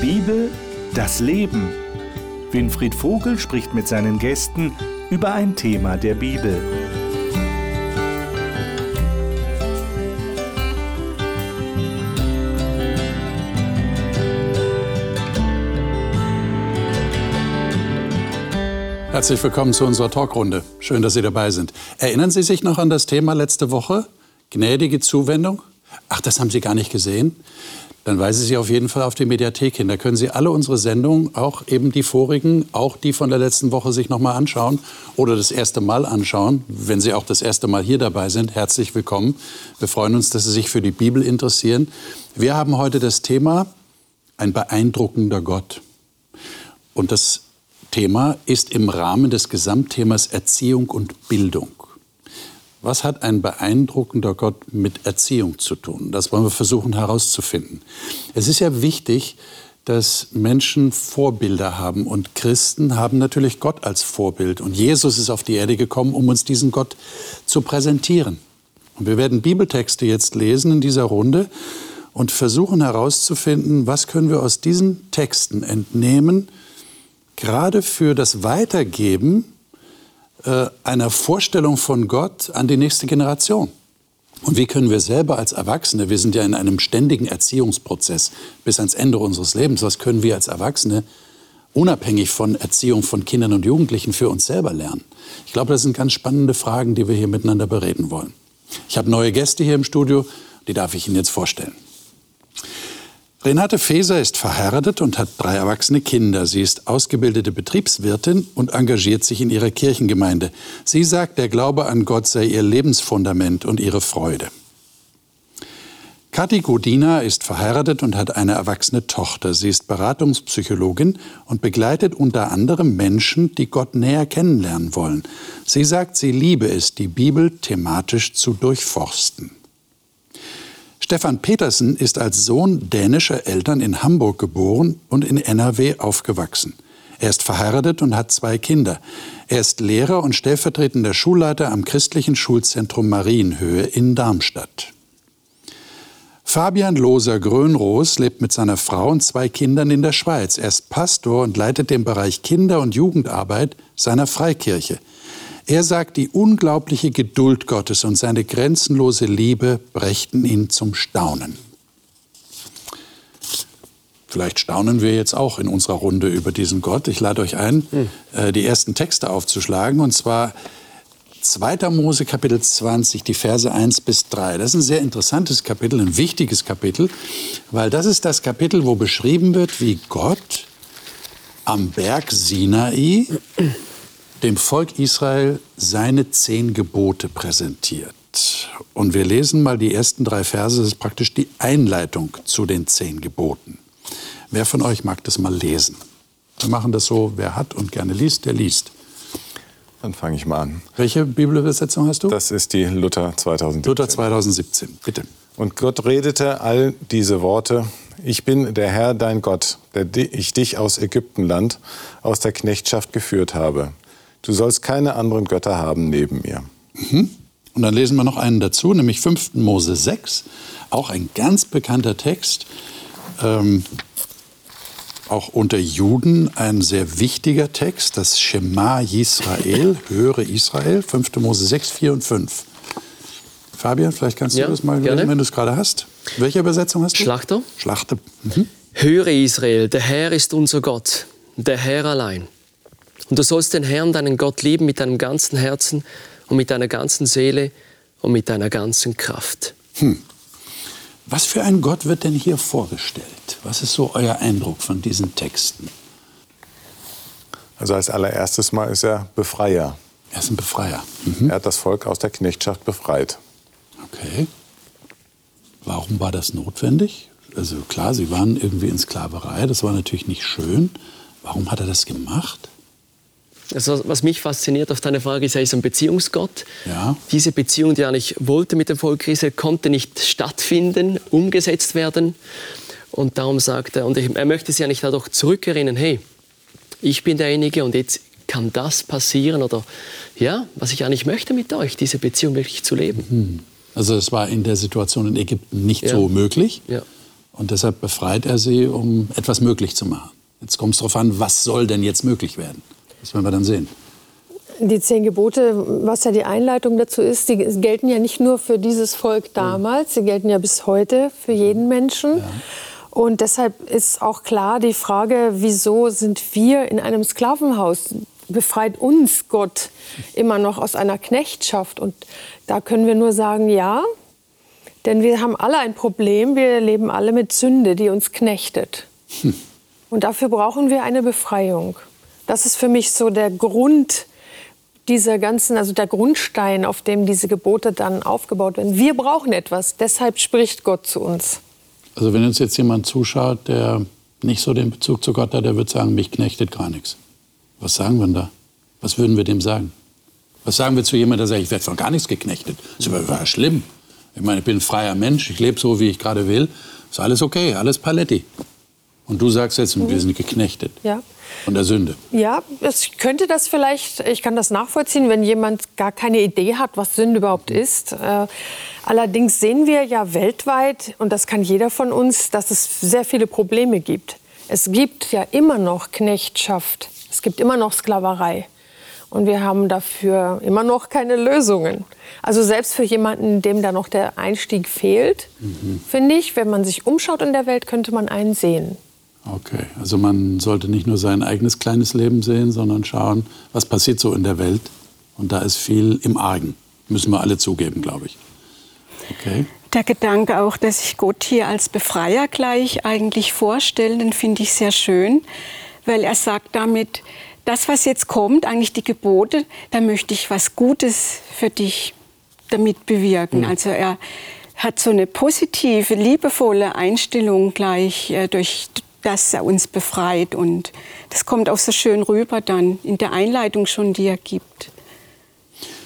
Bibel, das Leben. Winfried Vogel spricht mit seinen Gästen über ein Thema der Bibel. Herzlich willkommen zu unserer Talkrunde. Schön, dass Sie dabei sind. Erinnern Sie sich noch an das Thema letzte Woche? Gnädige Zuwendung? Ach, das haben Sie gar nicht gesehen? Dann weisen Sie auf jeden Fall auf die Mediathek hin. Da können Sie alle unsere Sendungen, auch eben die vorigen, auch die von der letzten Woche sich nochmal anschauen oder das erste Mal anschauen. Wenn Sie auch das erste Mal hier dabei sind, herzlich willkommen. Wir freuen uns, dass Sie sich für die Bibel interessieren. Wir haben heute das Thema ein beeindruckender Gott. Und das Thema ist im Rahmen des Gesamtthemas Erziehung und Bildung. Was hat ein beeindruckender Gott mit Erziehung zu tun? Das wollen wir versuchen herauszufinden. Es ist ja wichtig, dass Menschen Vorbilder haben und Christen haben natürlich Gott als Vorbild und Jesus ist auf die Erde gekommen, um uns diesen Gott zu präsentieren. Und wir werden Bibeltexte jetzt lesen in dieser Runde und versuchen herauszufinden, was können wir aus diesen Texten entnehmen, gerade für das Weitergeben äh, einer Vorstellung von Gott an die nächste Generation. Und wie können wir selber als Erwachsene, wir sind ja in einem ständigen Erziehungsprozess bis ans Ende unseres Lebens, was können wir als Erwachsene unabhängig von Erziehung von Kindern und Jugendlichen für uns selber lernen? Ich glaube, das sind ganz spannende Fragen, die wir hier miteinander bereden wollen. Ich habe neue Gäste hier im Studio, die darf ich Ihnen jetzt vorstellen. Renate Feser ist verheiratet und hat drei erwachsene Kinder. Sie ist ausgebildete Betriebswirtin und engagiert sich in ihrer Kirchengemeinde. Sie sagt, der Glaube an Gott sei ihr Lebensfundament und ihre Freude. Kathi Godina ist verheiratet und hat eine erwachsene Tochter. Sie ist Beratungspsychologin und begleitet unter anderem Menschen, die Gott näher kennenlernen wollen. Sie sagt, sie liebe es, die Bibel thematisch zu durchforsten. Stefan Petersen ist als Sohn dänischer Eltern in Hamburg geboren und in NRW aufgewachsen. Er ist verheiratet und hat zwei Kinder. Er ist Lehrer und stellvertretender Schulleiter am christlichen Schulzentrum Marienhöhe in Darmstadt. Fabian Loser Grönroos lebt mit seiner Frau und zwei Kindern in der Schweiz. Er ist Pastor und leitet den Bereich Kinder- und Jugendarbeit seiner Freikirche. Er sagt, die unglaubliche Geduld Gottes und seine grenzenlose Liebe brächten ihn zum Staunen. Vielleicht staunen wir jetzt auch in unserer Runde über diesen Gott. Ich lade euch ein, hm. die ersten Texte aufzuschlagen. Und zwar 2. Mose Kapitel 20, die Verse 1 bis 3. Das ist ein sehr interessantes Kapitel, ein wichtiges Kapitel, weil das ist das Kapitel, wo beschrieben wird, wie Gott am Berg Sinai dem Volk Israel seine zehn Gebote präsentiert. Und wir lesen mal die ersten drei Verse, das ist praktisch die Einleitung zu den zehn Geboten. Wer von euch mag das mal lesen? Wir machen das so, wer hat und gerne liest, der liest. Dann fange ich mal an. Welche Bibelübersetzung hast du? Das ist die Luther 2017. Luther 2017, bitte. Und Gott redete all diese Worte. Ich bin der Herr, dein Gott, der ich dich aus Ägyptenland, aus der Knechtschaft geführt habe. Du sollst keine anderen Götter haben neben mir. Mhm. Und dann lesen wir noch einen dazu, nämlich 5. Mose 6, auch ein ganz bekannter Text. Ähm, auch unter Juden ein sehr wichtiger Text, das Shema Yisrael, höre Israel, 5. Mose 6, 4 und 5. Fabian, vielleicht kannst du ja, das mal lesen, wenn du es gerade hast. Welche Übersetzung hast du? Schlachter. Schlachter. Mhm. Höre Israel, der Herr ist unser Gott, der Herr allein. Und du sollst den Herrn, deinen Gott, lieben mit deinem ganzen Herzen und mit deiner ganzen Seele und mit deiner ganzen Kraft. Hm. Was für ein Gott wird denn hier vorgestellt? Was ist so euer Eindruck von diesen Texten? Also als allererstes Mal ist er Befreier. Er ist ein Befreier. Mhm. Er hat das Volk aus der Knechtschaft befreit. Okay. Warum war das notwendig? Also klar, sie waren irgendwie in Sklaverei, das war natürlich nicht schön. Warum hat er das gemacht? Also was mich fasziniert auf deine Frage ist, er ist ein Beziehungsgott. Ja. Diese Beziehung, die er eigentlich wollte mit dem Volk Israel, konnte nicht stattfinden, umgesetzt werden. Und darum sagt er, und er möchte sie ja nicht dadurch zurückerinnern, hey, ich bin derjenige und jetzt kann das passieren oder ja, was ich eigentlich möchte mit euch, diese Beziehung wirklich zu leben. Mhm. Also es war in der Situation in Ägypten nicht ja. so möglich. Ja. Und deshalb befreit er sie, um etwas möglich zu machen. Jetzt kommt es darauf an, was soll denn jetzt möglich werden? Das werden wir dann sehen. Die zehn Gebote, was ja die Einleitung dazu ist, die gelten ja nicht nur für dieses Volk damals, sie gelten ja bis heute für jeden Menschen. Ja. Und deshalb ist auch klar die Frage, wieso sind wir in einem Sklavenhaus? Befreit uns Gott immer noch aus einer Knechtschaft? Und da können wir nur sagen, ja, denn wir haben alle ein Problem, wir leben alle mit Sünde, die uns knechtet. Hm. Und dafür brauchen wir eine Befreiung. Das ist für mich so der Grund dieser ganzen, also der Grundstein, auf dem diese Gebote dann aufgebaut werden. Wir brauchen etwas, deshalb spricht Gott zu uns. Also wenn uns jetzt jemand zuschaut, der nicht so den Bezug zu Gott hat, der wird sagen, mich knechtet gar nichts. Was sagen wir denn da? Was würden wir dem sagen? Was sagen wir zu jemandem, der sagt, ich werde von gar nichts geknechtet? Das ist aber schlimm. Ich meine, ich bin ein freier Mensch, ich lebe so, wie ich gerade will. Ist alles okay, alles Paletti. Und du sagst jetzt, wir sind geknechtet. Ja. Von der Sünde. Ja, es könnte das vielleicht, ich kann das nachvollziehen, wenn jemand gar keine Idee hat, was Sünde überhaupt ist. Äh, allerdings sehen wir ja weltweit, und das kann jeder von uns, dass es sehr viele Probleme gibt. Es gibt ja immer noch Knechtschaft, es gibt immer noch Sklaverei. Und wir haben dafür immer noch keine Lösungen. Also selbst für jemanden, dem da noch der Einstieg fehlt, mhm. finde ich, wenn man sich umschaut in der Welt, könnte man einen sehen. Okay, also man sollte nicht nur sein eigenes kleines Leben sehen, sondern schauen, was passiert so in der Welt. Und da ist viel im Argen. Müssen wir alle zugeben, glaube ich. Okay. Der Gedanke auch, dass sich Gott hier als Befreier gleich eigentlich vorstellt, den finde ich sehr schön, weil er sagt damit, das, was jetzt kommt, eigentlich die Gebote, da möchte ich was Gutes für dich damit bewirken. Mhm. Also er hat so eine positive, liebevolle Einstellung gleich äh, durch, dass er uns befreit. Und das kommt auch so schön rüber dann in der Einleitung schon, die er gibt.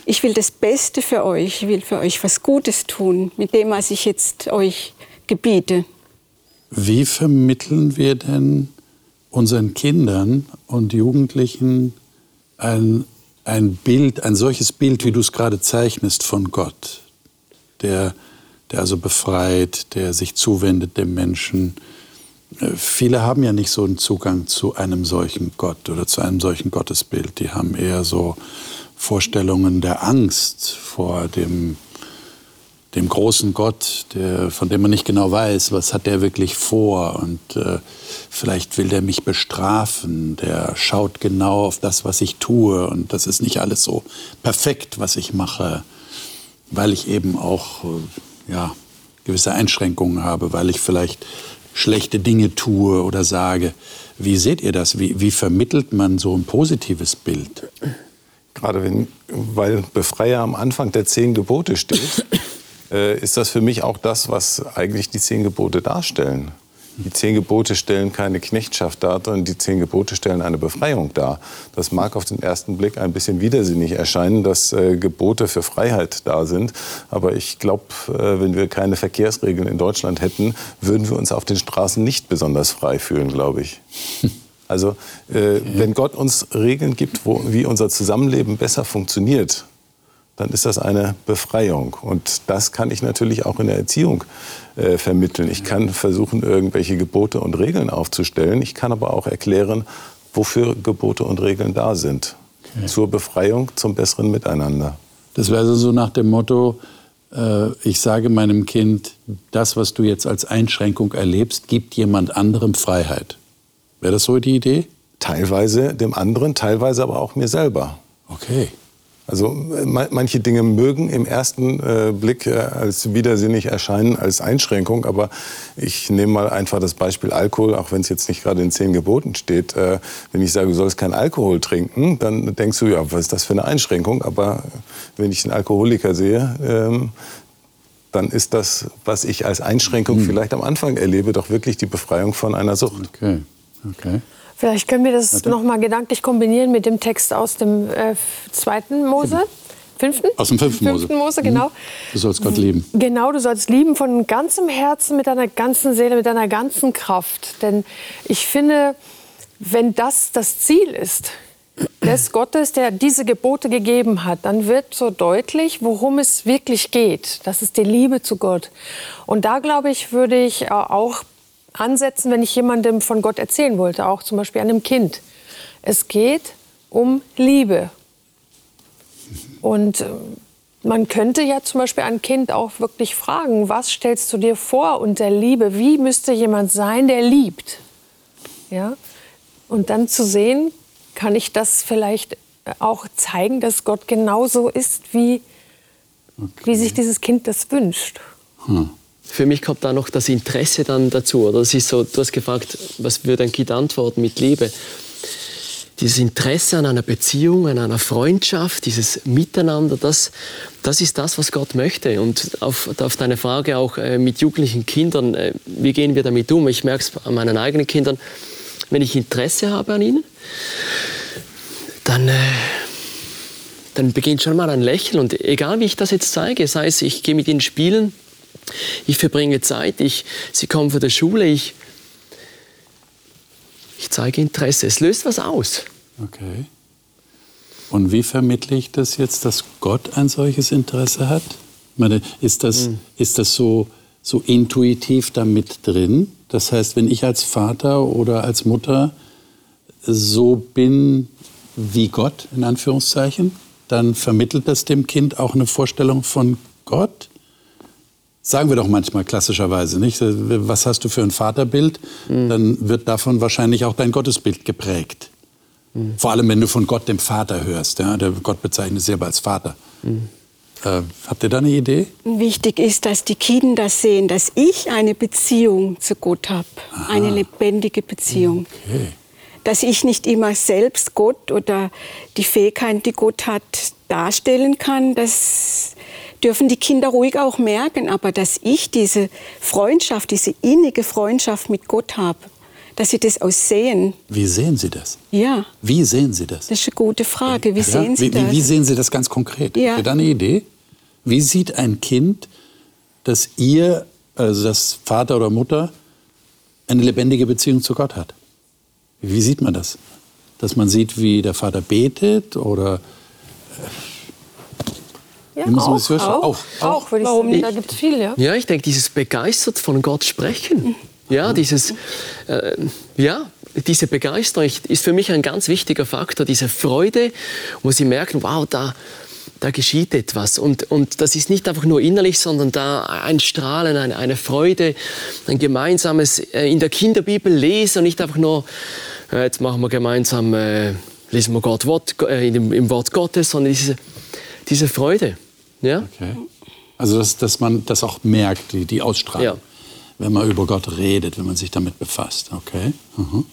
Ich will das Beste für euch, ich will für euch was Gutes tun, mit dem, was ich jetzt euch gebiete. Wie vermitteln wir denn unseren Kindern und Jugendlichen ein, ein Bild, ein solches Bild, wie du es gerade zeichnest von Gott, der, der also befreit, der sich zuwendet dem Menschen, Viele haben ja nicht so einen Zugang zu einem solchen Gott oder zu einem solchen Gottesbild. Die haben eher so Vorstellungen der Angst vor dem, dem großen Gott, der, von dem man nicht genau weiß, was hat der wirklich vor. Und äh, vielleicht will der mich bestrafen, der schaut genau auf das, was ich tue. Und das ist nicht alles so perfekt, was ich mache, weil ich eben auch äh, ja, gewisse Einschränkungen habe, weil ich vielleicht schlechte Dinge tue oder sage. Wie seht ihr das? Wie, wie vermittelt man so ein positives Bild? Gerade wenn, weil Befreier am Anfang der zehn Gebote steht, äh, ist das für mich auch das, was eigentlich die zehn Gebote darstellen. Die zehn Gebote stellen keine Knechtschaft dar, sondern die zehn Gebote stellen eine Befreiung dar. Das mag auf den ersten Blick ein bisschen widersinnig erscheinen, dass äh, Gebote für Freiheit da sind. Aber ich glaube, äh, wenn wir keine Verkehrsregeln in Deutschland hätten, würden wir uns auf den Straßen nicht besonders frei fühlen, glaube ich. Also äh, wenn Gott uns Regeln gibt, wo, wie unser Zusammenleben besser funktioniert, dann ist das eine Befreiung. Und das kann ich natürlich auch in der Erziehung äh, vermitteln. Ich kann versuchen, irgendwelche Gebote und Regeln aufzustellen. Ich kann aber auch erklären, wofür Gebote und Regeln da sind. Okay. Zur Befreiung, zum besseren Miteinander. Das wäre also so nach dem Motto, äh, ich sage meinem Kind, das, was du jetzt als Einschränkung erlebst, gibt jemand anderem Freiheit. Wäre das so die Idee? Teilweise dem anderen, teilweise aber auch mir selber. Okay. Also manche Dinge mögen im ersten äh, Blick äh, als widersinnig erscheinen, als Einschränkung, aber ich nehme mal einfach das Beispiel Alkohol, auch wenn es jetzt nicht gerade in zehn Geboten steht. Äh, wenn ich sage, du sollst keinen Alkohol trinken, dann denkst du, ja, was ist das für eine Einschränkung? Aber wenn ich einen Alkoholiker sehe, ähm, dann ist das, was ich als Einschränkung mhm. vielleicht am Anfang erlebe, doch wirklich die Befreiung von einer Sucht. Okay. Okay. Vielleicht können wir das noch mal gedanklich kombinieren mit dem Text aus dem äh, zweiten Mose. Fünften? Aus dem fünften, fünften Mose. Mose genau. Mhm. Du sollst Gott lieben. Genau, du sollst lieben von ganzem Herzen, mit deiner ganzen Seele, mit deiner ganzen Kraft. Denn ich finde, wenn das das Ziel ist, des Gottes, der diese Gebote gegeben hat, dann wird so deutlich, worum es wirklich geht. Das ist die Liebe zu Gott. Und da, glaube ich, würde ich auch ansetzen, wenn ich jemandem von Gott erzählen wollte, auch zum Beispiel einem Kind. Es geht um Liebe. Und äh, man könnte ja zum Beispiel ein Kind auch wirklich fragen, was stellst du dir vor unter Liebe? Wie müsste jemand sein, der liebt? Ja? Und dann zu sehen, kann ich das vielleicht auch zeigen, dass Gott genauso ist, wie, okay. wie sich dieses Kind das wünscht. Hm. Für mich kommt da noch das Interesse dann dazu. Oder das ist so, du hast gefragt, was würde ein Kind antworten mit Liebe? Dieses Interesse an einer Beziehung, an einer Freundschaft, dieses Miteinander, das, das ist das, was Gott möchte. Und auf, auf deine Frage auch äh, mit jugendlichen Kindern, äh, wie gehen wir damit um? Ich merke es an meinen eigenen Kindern, wenn ich Interesse habe an ihnen, dann, äh, dann beginnt schon mal ein Lächeln. Und egal wie ich das jetzt zeige, sei es, ich gehe mit ihnen spielen, ich verbringe Zeit, ich, sie kommen von der Schule, ich, ich zeige Interesse. Es löst was aus. Okay. Und wie vermittle ich das jetzt, dass Gott ein solches Interesse hat? Ich meine, ist das, mhm. ist das so, so intuitiv damit drin? Das heißt, wenn ich als Vater oder als Mutter so bin wie Gott, in Anführungszeichen, dann vermittelt das dem Kind auch eine Vorstellung von Gott? Sagen wir doch manchmal klassischerweise, nicht? Was hast du für ein Vaterbild? Mhm. Dann wird davon wahrscheinlich auch dein Gottesbild geprägt. Mhm. Vor allem, wenn du von Gott, dem Vater, hörst. Ja? Der Gott bezeichnet sich selber als Vater. Mhm. Äh, habt ihr da eine Idee? Wichtig ist, dass die Kinder sehen, dass ich eine Beziehung zu Gott habe. Eine lebendige Beziehung. Okay. Dass ich nicht immer selbst Gott oder die Fähigkeiten, die Gott hat, darstellen kann. Das dürfen die Kinder ruhig auch merken. Aber dass ich diese Freundschaft, diese innige Freundschaft mit Gott habe, dass sie das auch sehen. Wie sehen Sie das? Ja. Wie sehen Sie das? Das ist eine gute Frage. Wie ja? sehen Sie wie, das? Wie, sehen Sie das ganz konkret? Ja. Habt ihr da eine Idee? Wie sieht ein Kind, dass ihr, also das Vater oder Mutter, eine lebendige Beziehung zu Gott hat? Wie sieht man das? Dass man sieht, wie der Vater betet oder ja, auch, auch, auch, auch, auch, würde ich Warum sagen. Da gibt es viel, ja. Ja, ich denke, dieses begeistert von Gott sprechen. Ja, dieses, äh, ja, diese Begeisterung ist für mich ein ganz wichtiger Faktor, diese Freude, wo sie merken, wow, da, da geschieht etwas. Und, und das ist nicht einfach nur innerlich, sondern da ein Strahlen, eine, eine Freude, ein gemeinsames äh, in der Kinderbibel lesen und nicht einfach nur, äh, jetzt machen wir gemeinsam, äh, lesen wir Gott Wort, äh, im, im, Wort Gottes, sondern diese, diese Freude. Ja? Okay. Also, dass, dass man das auch merkt, die, die Ausstrahlung, ja. wenn man über Gott redet, wenn man sich damit befasst. Okay. Mhm.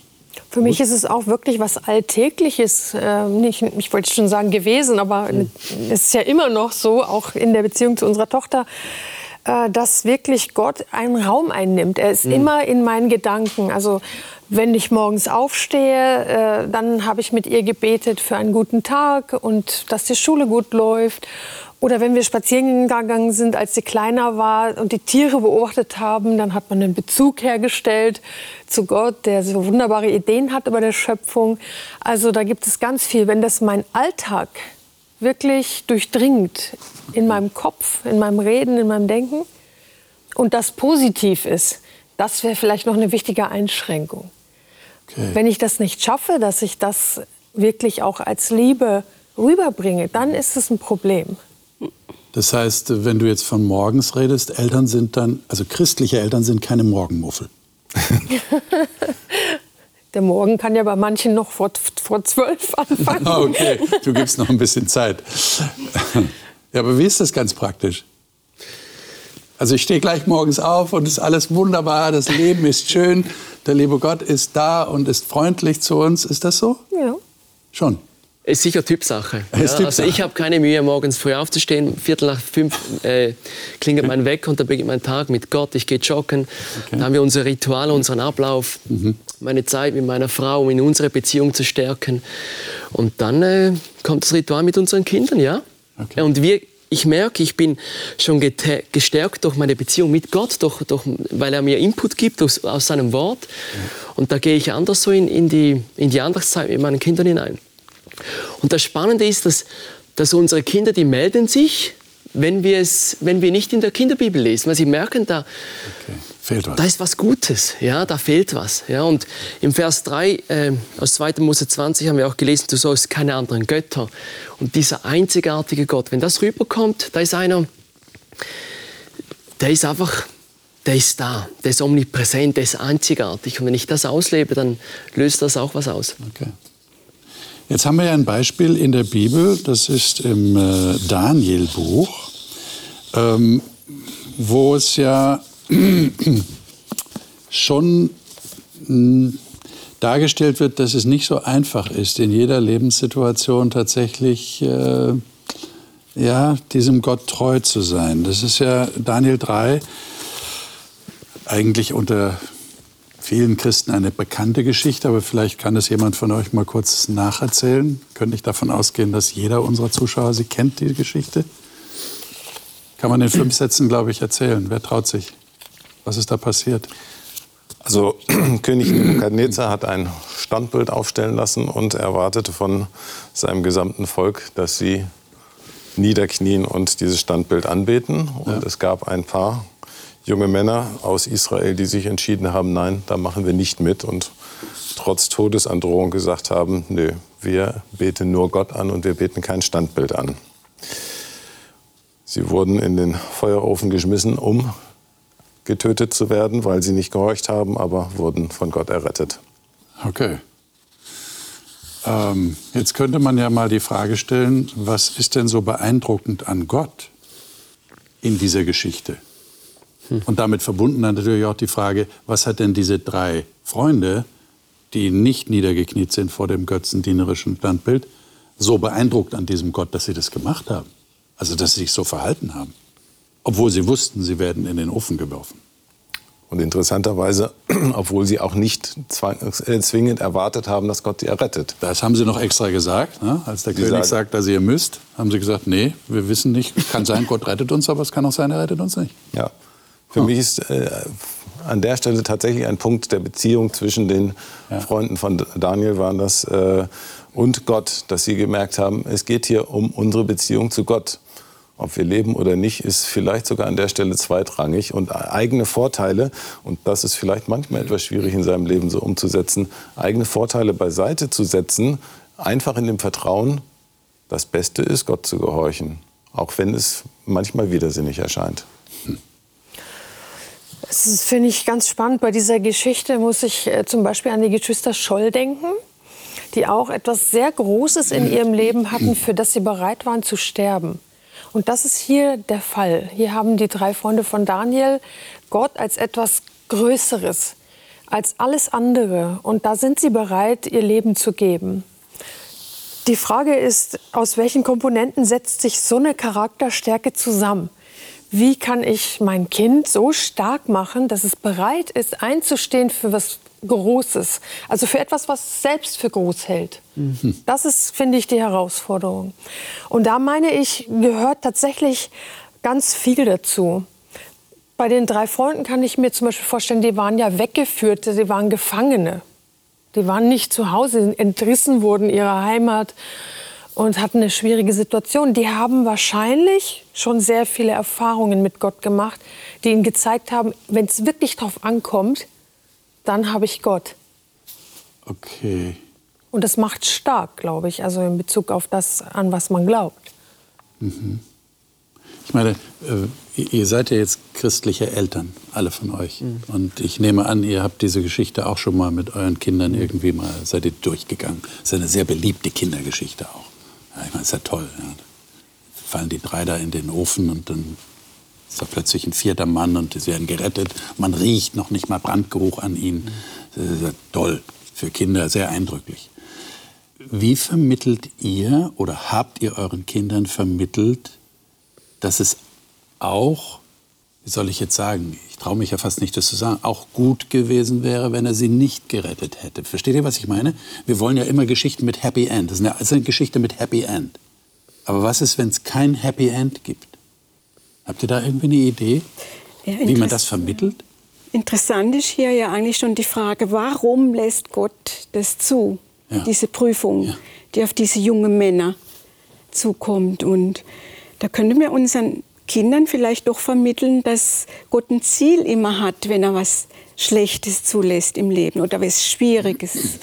Für mich ist es auch wirklich was Alltägliches, äh, nicht, ich wollte schon sagen gewesen, aber mhm. es ist ja immer noch so, auch in der Beziehung zu unserer Tochter, äh, dass wirklich Gott einen Raum einnimmt. Er ist mhm. immer in meinen Gedanken. Also wenn ich morgens aufstehe, äh, dann habe ich mit ihr gebetet für einen guten Tag und dass die Schule gut läuft. Oder wenn wir spazieren gegangen sind, als sie kleiner war und die Tiere beobachtet haben, dann hat man einen Bezug hergestellt zu Gott, der so wunderbare Ideen hat über der Schöpfung. Also da gibt es ganz viel. Wenn das mein Alltag wirklich durchdringt in meinem Kopf, in meinem Reden, in meinem Denken und das positiv ist, das wäre vielleicht noch eine wichtige Einschränkung. Okay. Wenn ich das nicht schaffe, dass ich das wirklich auch als Liebe rüberbringe, dann ist es ein Problem. Das heißt, wenn du jetzt von morgens redest, Eltern sind dann, also christliche Eltern sind keine Morgenmuffel. Der Morgen kann ja bei manchen noch vor, vor zwölf anfangen. okay, du gibst noch ein bisschen Zeit. Ja, aber wie ist das ganz praktisch? Also ich stehe gleich morgens auf und es ist alles wunderbar, das Leben ist schön, der liebe Gott ist da und ist freundlich zu uns. Ist das so? Ja. Schon. Ist sicher Typsache. Ja, Typsache. Also ich habe keine Mühe, morgens früh aufzustehen. Viertel nach fünf äh, klingelt mein Wecker und dann beginnt mein Tag mit Gott. Ich gehe joggen. Okay. Dann haben wir unser Ritual, unseren Ablauf, mhm. meine Zeit mit meiner Frau, um in unsere Beziehung zu stärken. Und dann äh, kommt das Ritual mit unseren Kindern, ja. Okay. Und wir, ich merke, ich bin schon gestärkt durch meine Beziehung mit Gott, durch, durch, weil er mir Input gibt aus, aus seinem Wort. Ja. Und da gehe ich anders so in, in, die, in die Andachtszeit mit meinen Kindern hinein. Und das Spannende ist, dass, dass unsere Kinder, die melden sich, wenn wir, es, wenn wir nicht in der Kinderbibel lesen, weil Sie merken, da, okay. fehlt was. da ist was Gutes, ja, da fehlt was. Ja. Und im Vers 3 äh, aus 2. Mose 20 haben wir auch gelesen, du sollst keine anderen Götter. Und dieser einzigartige Gott, wenn das rüberkommt, da ist einer, der ist einfach, der ist da, der ist omnipräsent, der ist einzigartig. Und wenn ich das auslebe, dann löst das auch was aus. Okay. Jetzt haben wir ja ein Beispiel in der Bibel, das ist im äh, Daniel-Buch, ähm, wo es ja schon hm, dargestellt wird, dass es nicht so einfach ist, in jeder Lebenssituation tatsächlich äh, ja, diesem Gott treu zu sein. Das ist ja Daniel 3 eigentlich unter vielen Christen eine bekannte Geschichte, aber vielleicht kann es jemand von euch mal kurz nacherzählen. Könnte ich davon ausgehen, dass jeder unserer Zuschauer sie kennt, die Geschichte? Kann man in fünf Sätzen, glaube ich, erzählen. Wer traut sich? Was ist da passiert? Also König Nebukadnezar hat ein Standbild aufstellen lassen und erwartete von seinem gesamten Volk, dass sie niederknien und dieses Standbild anbeten. Und ja. es gab ein paar junge Männer aus Israel, die sich entschieden haben, nein, da machen wir nicht mit und trotz Todesandrohung gesagt haben, nö, wir beten nur Gott an und wir beten kein Standbild an. Sie wurden in den Feuerofen geschmissen, um getötet zu werden, weil sie nicht gehorcht haben, aber wurden von Gott errettet. Okay. Ähm, jetzt könnte man ja mal die Frage stellen, was ist denn so beeindruckend an Gott in dieser Geschichte? Und damit verbunden dann natürlich auch die Frage, was hat denn diese drei Freunde, die nicht niedergekniet sind vor dem götzendienerischen Standbild, so beeindruckt an diesem Gott, dass sie das gemacht haben? Also, dass sie sich so verhalten haben. Obwohl sie wussten, sie werden in den Ofen geworfen. Und interessanterweise, obwohl sie auch nicht äh, zwingend erwartet haben, dass Gott sie errettet. Das haben sie noch extra gesagt. Ne? Als der sie König sagen, sagt, dass ihr müsst, haben sie gesagt, nee, wir wissen nicht, kann sein, Gott rettet uns, aber es kann auch sein, er rettet uns nicht. Ja. Für mich ist äh, an der Stelle tatsächlich ein Punkt der Beziehung zwischen den ja. Freunden von Daniel waren das äh, und Gott, dass sie gemerkt haben, es geht hier um unsere Beziehung zu Gott. Ob wir leben oder nicht, ist vielleicht sogar an der Stelle zweitrangig und eigene Vorteile, und das ist vielleicht manchmal etwas schwierig in seinem Leben so umzusetzen, eigene Vorteile beiseite zu setzen, einfach in dem Vertrauen, das Beste ist, Gott zu gehorchen, auch wenn es manchmal widersinnig erscheint. Das finde ich ganz spannend. Bei dieser Geschichte muss ich äh, zum Beispiel an die Geschwister Scholl denken, die auch etwas sehr Großes in ihrem Leben hatten, für das sie bereit waren zu sterben. Und das ist hier der Fall. Hier haben die drei Freunde von Daniel Gott als etwas Größeres, als alles andere. Und da sind sie bereit, ihr Leben zu geben. Die Frage ist, aus welchen Komponenten setzt sich so eine Charakterstärke zusammen? Wie kann ich mein Kind so stark machen, dass es bereit ist, einzustehen für was Großes, also für etwas, was es selbst für groß hält. Mhm. Das ist, finde ich, die Herausforderung. Und da meine ich, gehört tatsächlich ganz viel dazu. Bei den drei Freunden kann ich mir zum Beispiel vorstellen, die waren ja Weggeführte, sie waren Gefangene. Die waren nicht zu Hause, entrissen wurden ihrer Heimat und hatten eine schwierige Situation. Die haben wahrscheinlich schon sehr viele Erfahrungen mit Gott gemacht, die ihnen gezeigt haben, wenn es wirklich darauf ankommt, dann habe ich Gott. Okay. Und das macht stark, glaube ich, also in Bezug auf das, an was man glaubt. Mhm. Ich meine, äh, ihr seid ja jetzt christliche Eltern, alle von euch. Mhm. Und ich nehme an, ihr habt diese Geschichte auch schon mal mit euren Kindern irgendwie mal, seid ihr durchgegangen. Das ist eine sehr beliebte Kindergeschichte auch. Ja, ich meine, ist ja toll. Ja. Fallen die drei da in den Ofen und dann ist da plötzlich ein vierter Mann und sie werden gerettet. Man riecht noch nicht mal Brandgeruch an ihnen. Das ist ja toll. Für Kinder sehr eindrücklich. Wie vermittelt ihr oder habt ihr euren Kindern vermittelt, dass es auch, wie soll ich jetzt sagen, ich traue mich ja fast nicht, das zu sagen, auch gut gewesen wäre, wenn er sie nicht gerettet hätte. Versteht ihr, was ich meine? Wir wollen ja immer Geschichten mit Happy End. Das ist eine, das ist eine Geschichte mit Happy End. Aber was ist, wenn es kein Happy End gibt? Habt ihr da irgendwie eine Idee, ja, wie man das vermittelt? Interessant ist hier ja eigentlich schon die Frage, warum lässt Gott das zu, ja. diese Prüfung, ja. die auf diese jungen Männer zukommt. Und Da können wir unseren Kindern vielleicht doch vermitteln, dass Gott ein Ziel immer hat, wenn er was Schlechtes zulässt im Leben oder was Schwieriges.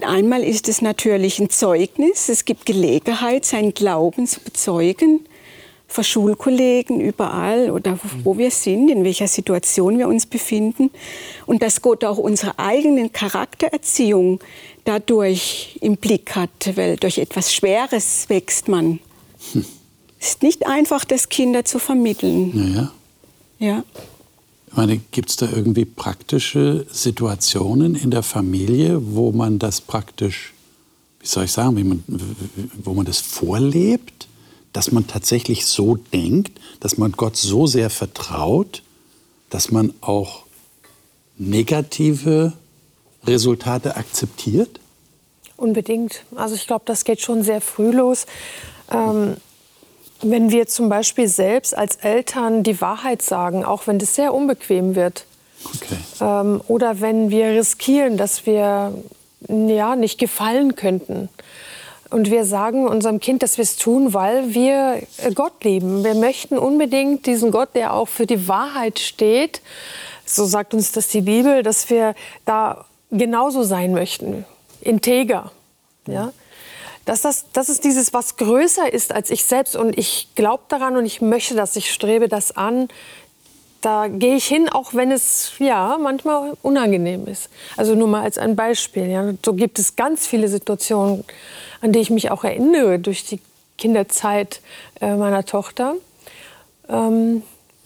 Einmal ist es natürlich ein Zeugnis. Es gibt Gelegenheit, seinen Glauben zu bezeugen vor Schulkollegen, überall oder wo wir sind, in welcher Situation wir uns befinden. Und dass Gott auch unsere eigenen Charaktererziehung dadurch im Blick hat, weil durch etwas Schweres wächst man. Hm. Es ist nicht einfach, das Kinder zu vermitteln. Ja. ja. Ich meine, gibt es da irgendwie praktische Situationen in der Familie, wo man das praktisch, wie soll ich sagen, man, wo man das vorlebt? dass man tatsächlich so denkt, dass man Gott so sehr vertraut, dass man auch negative Resultate akzeptiert? Unbedingt. Also ich glaube, das geht schon sehr früh los. Ähm, wenn wir zum Beispiel selbst als Eltern die Wahrheit sagen, auch wenn das sehr unbequem wird, okay. ähm, oder wenn wir riskieren, dass wir ja, nicht gefallen könnten, und wir sagen unserem Kind, dass wir es tun, weil wir Gott lieben. Wir möchten unbedingt diesen Gott, der auch für die Wahrheit steht, so sagt uns das die Bibel, dass wir da genauso sein möchten, integer. Ja? Dass, das, dass es dieses, was größer ist als ich selbst und ich glaube daran und ich möchte das, ich strebe das an, da gehe ich hin, auch wenn es ja manchmal unangenehm ist. Also nur mal als ein Beispiel. Ja. So gibt es ganz viele Situationen, an die ich mich auch erinnere durch die Kinderzeit äh, meiner Tochter, ähm,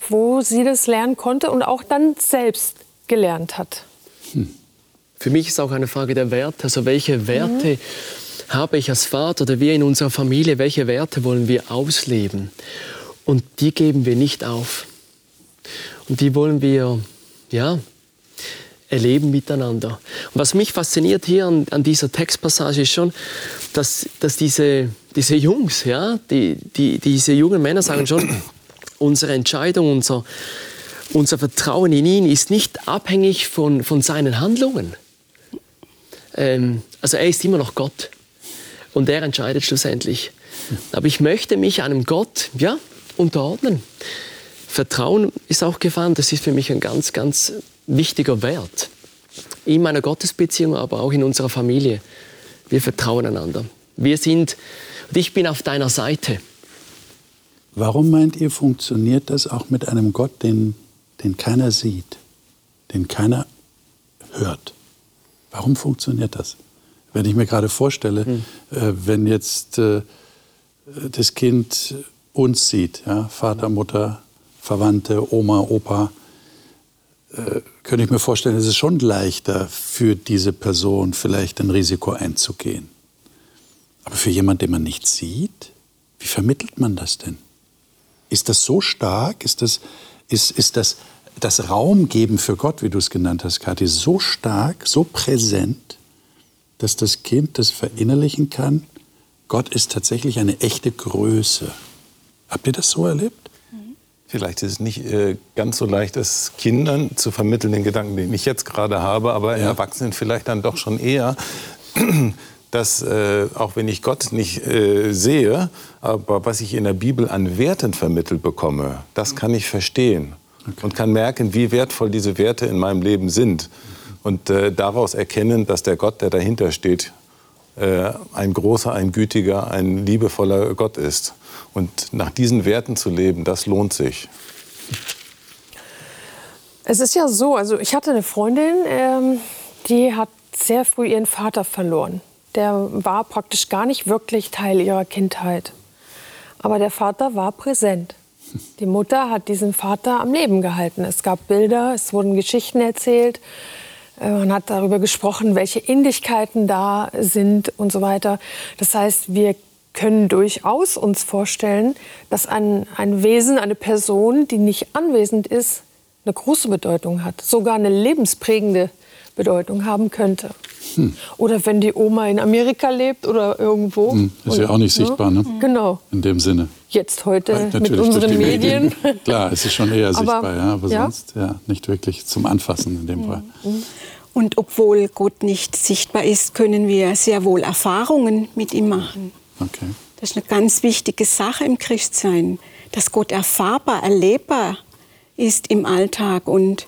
wo sie das lernen konnte und auch dann selbst gelernt hat. Hm. Für mich ist auch eine Frage der Werte. Also welche Werte mhm. Habe ich als Vater oder wir in unserer Familie, welche Werte wollen wir ausleben? Und die geben wir nicht auf. Und die wollen wir, ja, erleben miteinander. Und was mich fasziniert hier an, an, dieser Textpassage ist schon, dass, dass diese, diese Jungs, ja, die, die, diese jungen Männer sagen schon, unsere Entscheidung, unser, unser Vertrauen in ihn ist nicht abhängig von, von seinen Handlungen. Ähm, also er ist immer noch Gott und er entscheidet schlussendlich. Aber ich möchte mich einem Gott ja, unterordnen. Vertrauen ist auch gefahren. Das ist für mich ein ganz, ganz wichtiger Wert. In meiner Gottesbeziehung, aber auch in unserer Familie. Wir vertrauen einander. Wir sind, und ich bin auf deiner Seite. Warum meint ihr, funktioniert das auch mit einem Gott, den, den keiner sieht, den keiner hört? Warum funktioniert das? Wenn ich mir gerade vorstelle, hm. äh, wenn jetzt äh, das Kind uns sieht, ja, Vater, Mutter, Verwandte, Oma, Opa, äh, könnte ich mir vorstellen, es ist schon leichter für diese Person vielleicht ein Risiko einzugehen. Aber für jemanden, den man nicht sieht, wie vermittelt man das denn? Ist das so stark? Ist das, ist, ist das, das Raumgeben für Gott, wie du es genannt hast, Kathi, so stark, so präsent, dass das Kind das verinnerlichen kann? Gott ist tatsächlich eine echte Größe. Habt ihr das so erlebt? Vielleicht ist es nicht äh, ganz so leicht, es Kindern zu vermitteln, den Gedanken, den ich jetzt gerade habe, aber ja. Erwachsenen vielleicht dann doch schon eher, dass äh, auch wenn ich Gott nicht äh, sehe, aber was ich in der Bibel an Werten vermittelt bekomme, das kann ich verstehen okay. und kann merken, wie wertvoll diese Werte in meinem Leben sind und äh, daraus erkennen, dass der Gott, der dahinter steht, äh, ein großer, ein gütiger, ein liebevoller Gott ist. Und nach diesen Werten zu leben, das lohnt sich. Es ist ja so, also ich hatte eine Freundin, ähm, die hat sehr früh ihren Vater verloren. Der war praktisch gar nicht wirklich Teil ihrer Kindheit. Aber der Vater war präsent. Die Mutter hat diesen Vater am Leben gehalten. Es gab Bilder, es wurden Geschichten erzählt. Äh, man hat darüber gesprochen, welche Ähnlichkeiten da sind und so weiter. Das heißt, wir können durchaus uns vorstellen, dass ein, ein Wesen, eine Person, die nicht anwesend ist, eine große Bedeutung hat, sogar eine lebensprägende Bedeutung haben könnte. Hm. Oder wenn die Oma in Amerika lebt oder irgendwo. Hm, ist ja auch nicht sichtbar, ne? Genau. In dem Sinne. Jetzt heute ja, mit unseren Medien. Medien. Klar, es ist schon eher sichtbar, aber, ja, aber ja. sonst ja, nicht wirklich zum Anfassen in dem Fall. Mhm. Und obwohl Gott nicht sichtbar ist, können wir sehr wohl Erfahrungen mit ihm machen. Okay. Das ist eine ganz wichtige Sache im Christsein, dass Gott erfahrbar, erlebbar ist im Alltag und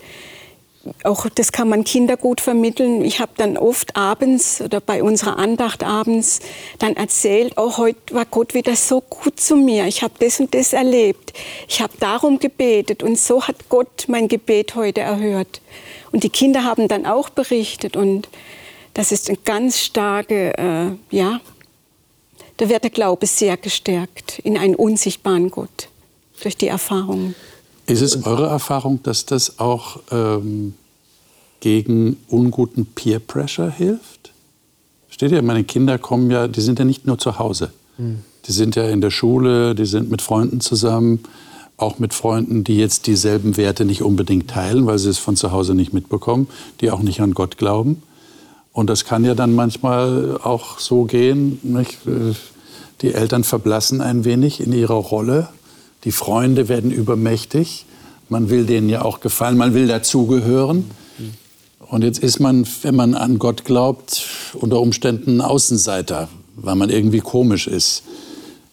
auch das kann man Kinder gut vermitteln. Ich habe dann oft abends oder bei unserer Andacht abends dann erzählt, oh, heute war Gott wieder so gut zu mir. Ich habe das und das erlebt. Ich habe darum gebetet und so hat Gott mein Gebet heute erhört. Und die Kinder haben dann auch berichtet und das ist eine ganz starke, äh, ja, da wird der Glaube sehr gestärkt in einen unsichtbaren Gott durch die Erfahrungen. Ist es eure Erfahrung, dass das auch ähm, gegen unguten Peer Pressure hilft? Steht ihr, meine Kinder kommen ja, die sind ja nicht nur zu Hause. Mhm. Die sind ja in der Schule, die sind mit Freunden zusammen, auch mit Freunden, die jetzt dieselben Werte nicht unbedingt teilen, weil sie es von zu Hause nicht mitbekommen, die auch nicht an Gott glauben. Und das kann ja dann manchmal auch so gehen, nicht? die Eltern verblassen ein wenig in ihrer Rolle die Freunde werden übermächtig. Man will denen ja auch gefallen, man will dazugehören. Und jetzt ist man, wenn man an Gott glaubt, unter Umständen ein Außenseiter, weil man irgendwie komisch ist.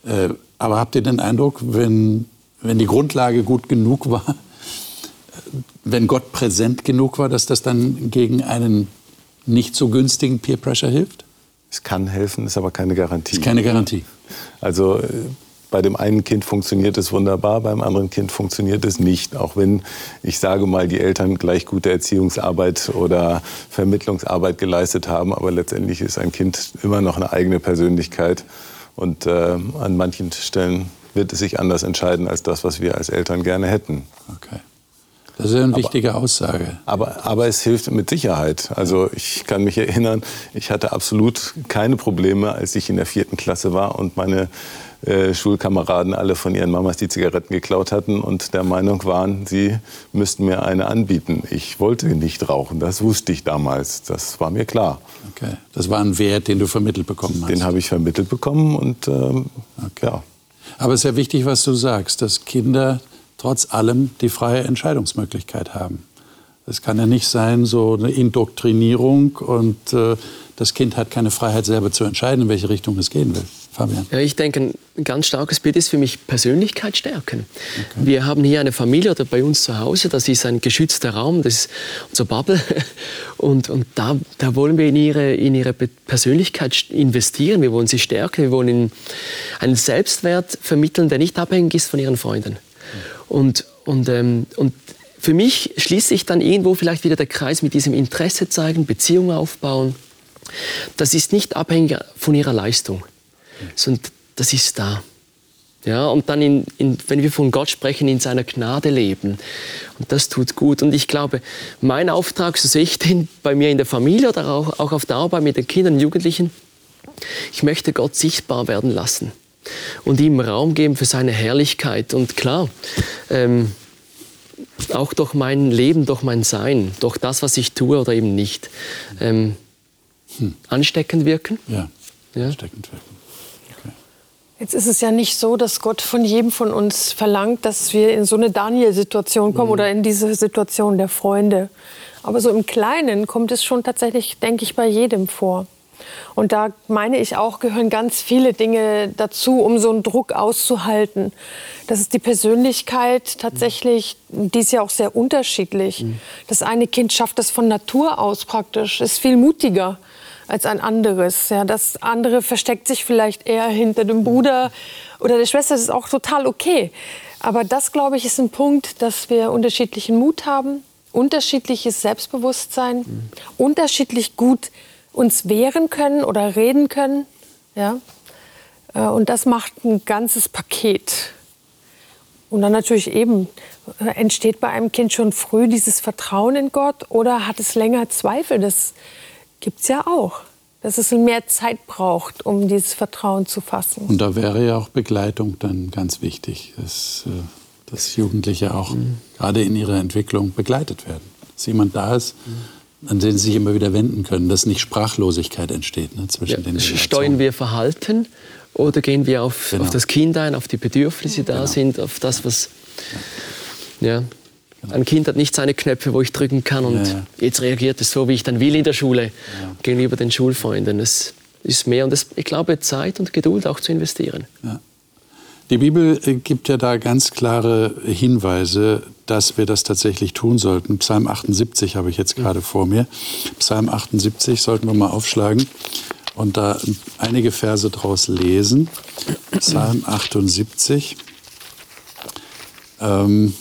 Äh, aber habt ihr den Eindruck, wenn, wenn die Grundlage gut genug war, wenn Gott präsent genug war, dass das dann gegen einen nicht so günstigen Peer Pressure hilft? Es kann helfen, ist aber keine Garantie. Ist keine Garantie. Also äh, bei dem einen Kind funktioniert es wunderbar, beim anderen Kind funktioniert es nicht. Auch wenn ich sage mal, die Eltern gleich gute Erziehungsarbeit oder Vermittlungsarbeit geleistet haben, aber letztendlich ist ein Kind immer noch eine eigene Persönlichkeit und äh, an manchen Stellen wird es sich anders entscheiden als das, was wir als Eltern gerne hätten. Okay. Das ist eine wichtige aber, Aussage. Aber, aber es hilft mit Sicherheit. Also ich kann mich erinnern, ich hatte absolut keine Probleme, als ich in der vierten Klasse war und meine äh, Schulkameraden alle von ihren Mamas die Zigaretten geklaut hatten und der Meinung waren, sie müssten mir eine anbieten. Ich wollte nicht rauchen, das wusste ich damals, das war mir klar. Okay. Das war ein Wert, den du vermittelt bekommen hast. Den habe ich vermittelt bekommen und ähm, okay. ja. Aber es ist ja wichtig, was du sagst, dass Kinder trotz allem die freie Entscheidungsmöglichkeit haben. Es kann ja nicht sein, so eine Indoktrinierung und äh, das Kind hat keine Freiheit, selber zu entscheiden, in welche Richtung es gehen will. Fabian? Ja, ich denke, ein ganz starkes Bild ist für mich Persönlichkeit stärken. Okay. Wir haben hier eine Familie oder bei uns zu Hause, das ist ein geschützter Raum, das ist unser Bubble. Und, und da, da wollen wir in ihre, in ihre Persönlichkeit investieren, wir wollen sie stärken, wir wollen ihnen einen Selbstwert vermitteln, der nicht abhängig ist von ihren Freunden. Und, und, ähm, und für mich schließt sich dann irgendwo vielleicht wieder der Kreis mit diesem Interesse zeigen, Beziehungen aufbauen. Das ist nicht abhängig von ihrer Leistung sondern das ist da. Ja, und dann, in, in, wenn wir von Gott sprechen, in seiner Gnade leben. Und das tut gut. Und ich glaube, mein Auftrag, so sehe ich den bei mir in der Familie oder auch, auch auf der Arbeit mit den Kindern und Jugendlichen, ich möchte Gott sichtbar werden lassen und ihm Raum geben für seine Herrlichkeit. Und klar, ähm, auch durch mein Leben, durch mein Sein, durch das, was ich tue oder eben nicht, ähm, hm. ansteckend wirken. Ja, ja. ansteckend wirken. Jetzt ist es ja nicht so, dass Gott von jedem von uns verlangt, dass wir in so eine Daniel-Situation kommen mhm. oder in diese Situation der Freunde. Aber so im Kleinen kommt es schon tatsächlich, denke ich, bei jedem vor. Und da meine ich auch, gehören ganz viele Dinge dazu, um so einen Druck auszuhalten. Das ist die Persönlichkeit tatsächlich, die ist ja auch sehr unterschiedlich. Mhm. Das eine Kind schafft das von Natur aus praktisch, ist viel mutiger als ein anderes. Ja, das andere versteckt sich vielleicht eher hinter dem Bruder oder der Schwester. Das ist auch total okay. Aber das, glaube ich, ist ein Punkt, dass wir unterschiedlichen Mut haben, unterschiedliches Selbstbewusstsein, mhm. unterschiedlich gut uns wehren können oder reden können. Ja? Äh, und das macht ein ganzes Paket. Und dann natürlich eben, äh, entsteht bei einem Kind schon früh dieses Vertrauen in Gott oder hat es länger Zweifel? Das gibt es ja auch. Dass es mehr Zeit braucht, um dieses Vertrauen zu fassen. Und da wäre ja auch Begleitung dann ganz wichtig, dass, äh, dass Jugendliche auch mhm. gerade in ihrer Entwicklung begleitet werden. Dass jemand da ist, mhm. an den sie sich immer wieder wenden können, dass nicht Sprachlosigkeit entsteht ne, zwischen ja, den Steuern wir Verhalten oder gehen wir auf, genau. auf das Kind ein, auf die Bedürfnisse, die da genau. sind, auf das, was. Ja. ja. Ein Kind hat nicht seine Knöpfe, wo ich drücken kann und ja, jetzt reagiert es so, wie ich dann will in der Schule ja. gegenüber den Schulfreunden. Es, ist mehr. Und das, ich glaube, Zeit und Geduld auch zu investieren. Ja. Die Bibel äh, gibt ja da ganz klare Hinweise, dass wir das tatsächlich tun sollten. Psalm 78 habe ich jetzt gerade vor mir. Psalm 78 sollten wir mal aufschlagen und da einige Verse draus lesen. Psalm 78. Ähm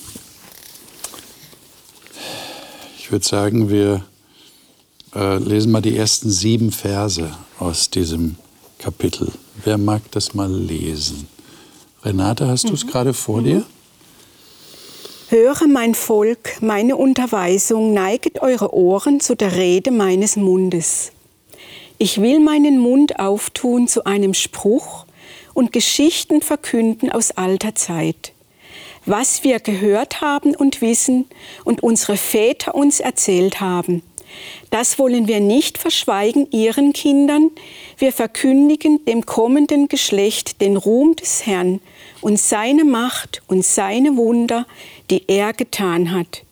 ich würde sagen, wir äh, lesen mal die ersten sieben Verse aus diesem Kapitel. Wer mag das mal lesen? Renate, hast du es mhm. gerade vor mhm. dir? Höre mein Volk, meine Unterweisung, neiget eure Ohren zu der Rede meines Mundes. Ich will meinen Mund auftun zu einem Spruch und Geschichten verkünden aus alter Zeit. Was wir gehört haben und wissen und unsere Väter uns erzählt haben – das wollen wir nicht verschweigen ihren Kindern. Wir verkündigen dem kommenden Geschlecht den Ruhm des Herrn und seine Macht und seine Wunder, die er getan hat.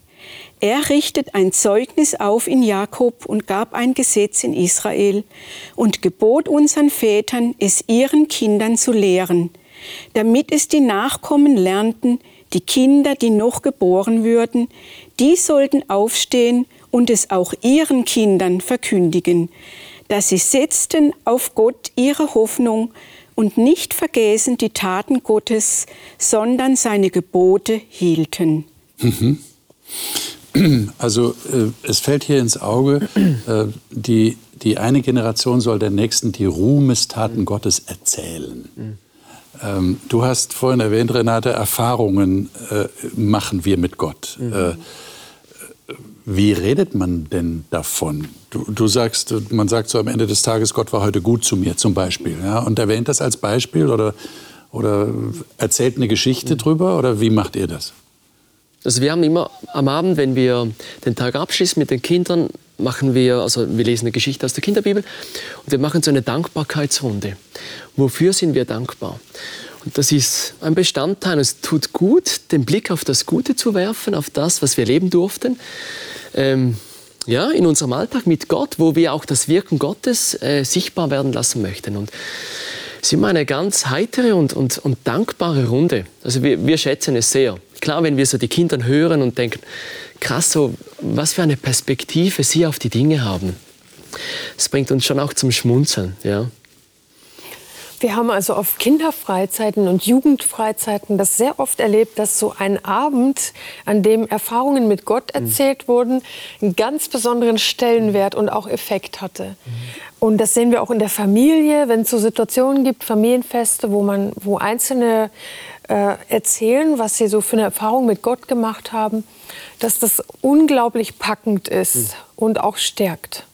Er richtet ein Zeugnis auf in Jakob und gab ein Gesetz in Israel und gebot unseren Vätern, es ihren Kindern zu lehren, damit es die Nachkommen lernten, die Kinder, die noch geboren würden, die sollten aufstehen und es auch ihren Kindern verkündigen, dass sie setzten auf Gott ihre Hoffnung und nicht vergessen die Taten Gottes, sondern seine Gebote hielten. Mhm. Also äh, es fällt hier ins Auge, äh, die, die eine Generation soll der nächsten die Ruhmestaten Gottes erzählen. Mhm. Ähm, du hast vorhin erwähnt, Renate, Erfahrungen äh, machen wir mit Gott. Mhm. Äh, wie redet man denn davon? Du, du, sagst, man sagt so am Ende des Tages, Gott war heute gut zu mir zum Beispiel. Ja? Und erwähnt das als Beispiel oder, oder erzählt eine Geschichte drüber oder wie macht ihr das? Also wir haben immer am Abend, wenn wir den Tag abschließen mit den Kindern, machen wir, also wir lesen eine Geschichte aus der Kinderbibel und wir machen so eine Dankbarkeitsrunde. Wofür sind wir dankbar? Und das ist ein Bestandteil. Es tut gut, den Blick auf das Gute zu werfen, auf das, was wir leben durften. Ähm, ja, in unserem Alltag mit Gott, wo wir auch das Wirken Gottes äh, sichtbar werden lassen möchten. Und es ist immer eine ganz heitere und, und, und dankbare Runde. Also wir, wir schätzen es sehr. Klar, wenn wir so die Kinder hören und denken, krass, so, was für eine Perspektive sie auf die Dinge haben. Es bringt uns schon auch zum Schmunzeln. Ja. Wir haben also auf Kinderfreizeiten und Jugendfreizeiten das sehr oft erlebt, dass so ein Abend, an dem Erfahrungen mit Gott mhm. erzählt mhm. wurden, einen ganz besonderen Stellenwert und auch Effekt hatte. Mhm. Und das sehen wir auch in der Familie, wenn es so Situationen gibt, Familienfeste, wo man, wo Einzelne äh, erzählen, was sie so für eine Erfahrung mit Gott gemacht haben, dass das unglaublich packend ist mhm. und auch stärkt.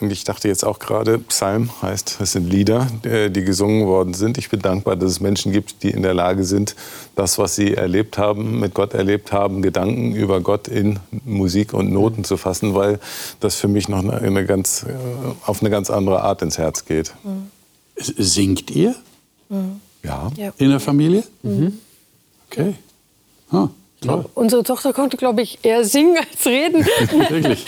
Und ich dachte jetzt auch gerade, Psalm heißt, es sind Lieder, äh, die gesungen worden sind. Ich bin dankbar, dass es Menschen gibt, die in der Lage sind, das, was sie erlebt haben, mit Gott erlebt haben, Gedanken über Gott in Musik und Noten zu fassen, weil das für mich noch eine ganz, äh, auf eine ganz andere Art ins Herz geht. Mhm. Singt ihr? Mhm. Ja. In der Familie? Mhm. Okay. Huh. Glaub, unsere Tochter konnte, glaube ich, eher singen als reden. Wirklich?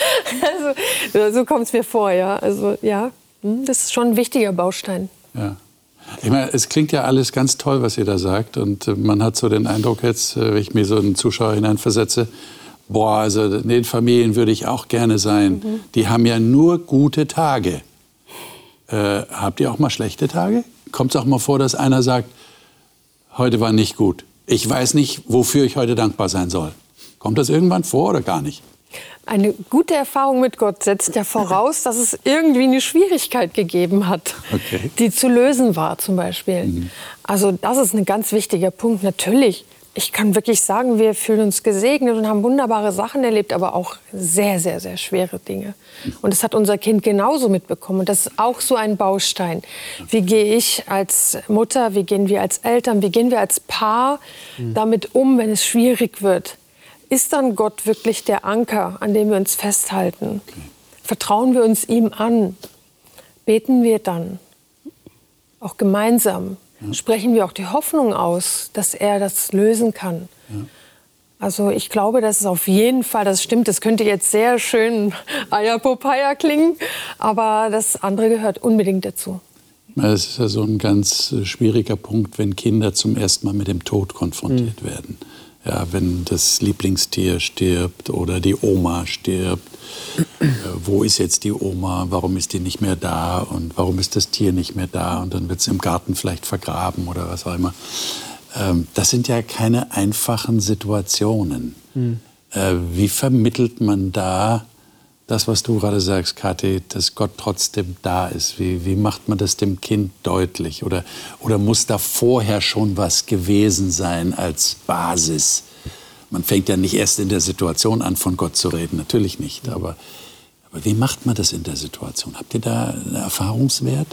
also, so kommt es mir vor, ja. Also, ja, hm, das ist schon ein wichtiger Baustein. Ja. Ich meine, es klingt ja alles ganz toll, was ihr da sagt. Und äh, man hat so den Eindruck jetzt, äh, wenn ich mir so einen Zuschauer hineinversetze, boah, also in den Familien würde ich auch gerne sein. Mhm. Die haben ja nur gute Tage. Äh, habt ihr auch mal schlechte Tage? Kommt es auch mal vor, dass einer sagt, heute war nicht gut? Ich weiß nicht, wofür ich heute dankbar sein soll. Kommt das irgendwann vor oder gar nicht? Eine gute Erfahrung mit Gott setzt ja voraus, dass es irgendwie eine Schwierigkeit gegeben hat, okay. die zu lösen war zum Beispiel. Mhm. Also das ist ein ganz wichtiger Punkt. Natürlich ich kann wirklich sagen, wir fühlen uns gesegnet und haben wunderbare Sachen erlebt, aber auch sehr, sehr, sehr schwere Dinge. Und das hat unser Kind genauso mitbekommen. Und das ist auch so ein Baustein. Wie gehe ich als Mutter, wie gehen wir als Eltern, wie gehen wir als Paar damit um, wenn es schwierig wird? Ist dann Gott wirklich der Anker, an dem wir uns festhalten? Vertrauen wir uns ihm an? Beten wir dann? Auch gemeinsam? Sprechen wir auch die Hoffnung aus, dass er das lösen kann. Ja. Also ich glaube, dass es auf jeden Fall, das stimmt, das könnte jetzt sehr schön Eierpopaya klingen, aber das andere gehört unbedingt dazu. Es ist ja so ein ganz äh, schwieriger Punkt, wenn Kinder zum ersten Mal mit dem Tod konfrontiert mhm. werden. Ja, wenn das Lieblingstier stirbt oder die Oma stirbt. Äh, wo ist jetzt die Oma? Warum ist die nicht mehr da? Und warum ist das Tier nicht mehr da? Und dann wird es im Garten vielleicht vergraben oder was auch immer. Ähm, das sind ja keine einfachen Situationen. Mhm. Äh, wie vermittelt man da das, was du gerade sagst, Kathi, dass Gott trotzdem da ist? Wie, wie macht man das dem Kind deutlich? Oder, oder muss da vorher schon was gewesen sein als Basis? Man fängt ja nicht erst in der Situation an, von Gott zu reden, natürlich nicht. Aber, aber wie macht man das in der Situation? Habt ihr da einen Erfahrungswert?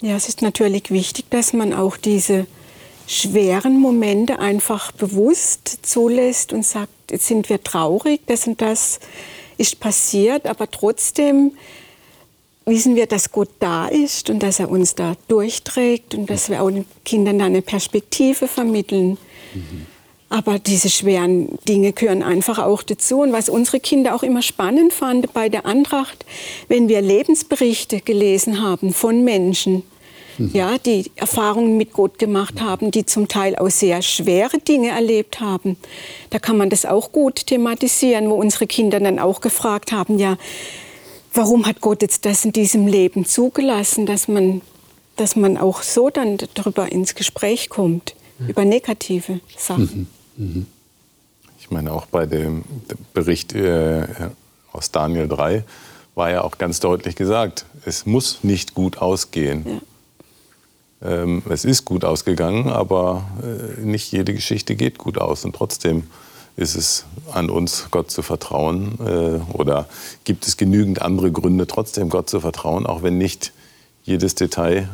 Ja, es ist natürlich wichtig, dass man auch diese schweren Momente einfach bewusst zulässt und sagt, jetzt sind wir traurig, das und das ist passiert, aber trotzdem wissen wir, dass Gott da ist und dass er uns da durchträgt und dass wir auch den Kindern eine Perspektive vermitteln. Mhm. Aber diese schweren Dinge gehören einfach auch dazu. Und was unsere Kinder auch immer spannend fanden bei der Antracht, wenn wir Lebensberichte gelesen haben von Menschen, mhm. ja, die Erfahrungen mit Gott gemacht haben, die zum Teil auch sehr schwere Dinge erlebt haben. Da kann man das auch gut thematisieren, wo unsere Kinder dann auch gefragt haben, ja, warum hat Gott jetzt das in diesem Leben zugelassen, dass man, dass man auch so dann darüber ins Gespräch kommt, mhm. über negative Sachen. Mhm. mhm. Ich meine, auch bei dem Bericht äh, aus Daniel 3 war ja auch ganz deutlich gesagt, es muss nicht gut ausgehen. Ja. Ähm, es ist gut ausgegangen, aber äh, nicht jede Geschichte geht gut aus. Und trotzdem ist es an uns, Gott zu vertrauen. Äh, oder gibt es genügend andere Gründe, trotzdem Gott zu vertrauen, auch wenn nicht jedes Detail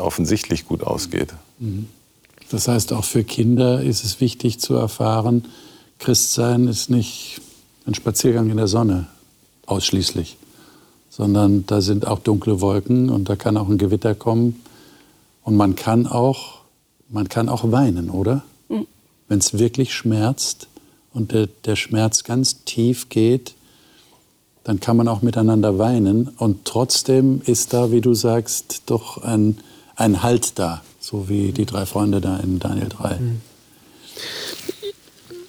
offensichtlich gut ausgeht. Mhm. Das heißt, auch für Kinder ist es wichtig zu erfahren, Christsein ist nicht ein Spaziergang in der Sonne ausschließlich, sondern da sind auch dunkle Wolken und da kann auch ein Gewitter kommen und man kann auch, man kann auch weinen, oder? Mhm. Wenn es wirklich schmerzt und der, der Schmerz ganz tief geht, dann kann man auch miteinander weinen. Und trotzdem ist da, wie du sagst, doch ein, ein Halt da, so wie die drei Freunde da in Daniel 3. Mhm.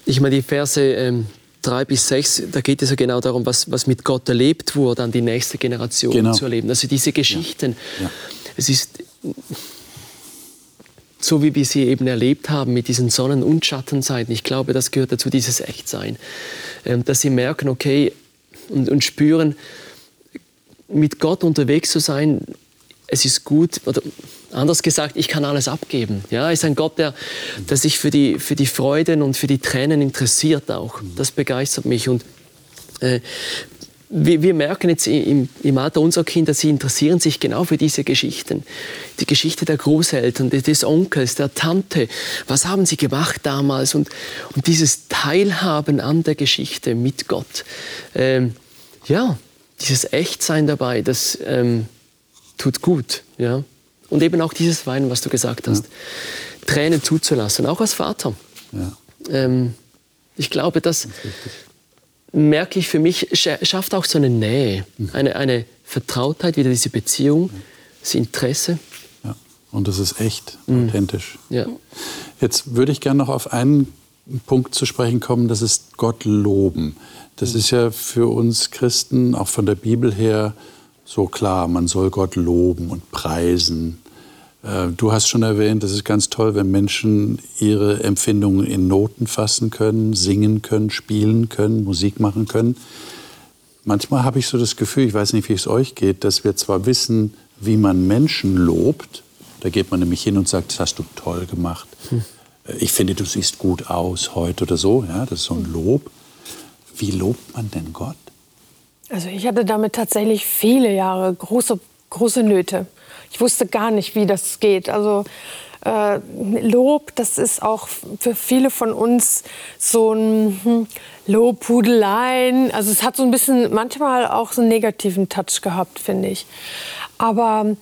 Ich meine, die Verse ähm, 3 bis 6, da geht es ja genau darum, was, was mit Gott erlebt wurde, an die nächste Generation genau. zu erleben. Also diese Geschichten. Ja. Ja. Es ist so wie wir sie eben erlebt haben mit diesen Sonnen- und Schattenzeiten. Ich glaube, das gehört dazu, dieses Echtsein. Ähm, dass sie merken, okay, und, und spüren, mit Gott unterwegs zu sein, es ist gut, oder anders gesagt, ich kann alles abgeben. Ja, ist ein Gott, der, der sich für die, für die Freuden und für die Tränen interessiert auch. Das begeistert mich. Und äh, wir, wir, merken jetzt im, im, Alter unserer Kinder, sie interessieren sich genau für diese Geschichten. Die Geschichte der Großeltern, des Onkels, der Tante. Was haben sie gemacht damals? Und, und dieses Teilhaben an der Geschichte mit Gott. Ähm, ja, dieses Echtsein dabei, das ähm, tut gut. Ja? Und eben auch dieses Weinen, was du gesagt hast. Ja. Tränen zuzulassen, auch als Vater. Ja. Ähm, ich glaube, dass merke ich für mich, schafft auch so eine Nähe, mhm. eine, eine Vertrautheit, wieder diese Beziehung, das Interesse. Ja. Und das ist echt, mhm. authentisch. Ja. Jetzt würde ich gerne noch auf einen Punkt zu sprechen kommen, das ist Gott loben. Das mhm. ist ja für uns Christen, auch von der Bibel her, so klar, man soll Gott loben und preisen. Äh, du hast schon erwähnt, das ist ganz toll, wenn Menschen ihre Empfindungen in Noten fassen können, singen können, spielen können, Musik machen können. Manchmal habe ich so das Gefühl, ich weiß nicht, wie es euch geht, dass wir zwar wissen, wie man Menschen lobt, da geht man nämlich hin und sagt, das hast du toll gemacht. Hm. Ich finde, du siehst gut aus heute oder so. Ja, das ist so ein Lob. Wie lobt man denn Gott? Also ich hatte damit tatsächlich viele Jahre große, große Nöte. Ich wusste gar nicht, wie das geht. Also äh, Lob, das ist auch für viele von uns so ein hm, Lobhudeleien. Also es hat so ein bisschen manchmal auch so einen negativen Touch gehabt, finde ich. Aber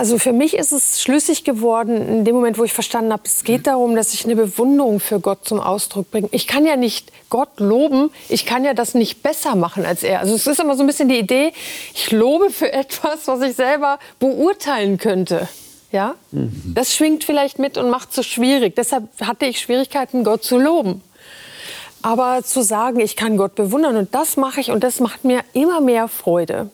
Also für mich ist es schlüssig geworden in dem Moment, wo ich verstanden habe, es geht darum, dass ich eine Bewunderung für Gott zum Ausdruck bringe. Ich kann ja nicht Gott loben, ich kann ja das nicht besser machen als er. Also es ist immer so ein bisschen die Idee, ich lobe für etwas, was ich selber beurteilen könnte. Ja? Mhm. Das schwingt vielleicht mit und macht es so schwierig. Deshalb hatte ich Schwierigkeiten, Gott zu loben. Aber zu sagen, ich kann Gott bewundern und das mache ich und das macht mir immer mehr Freude.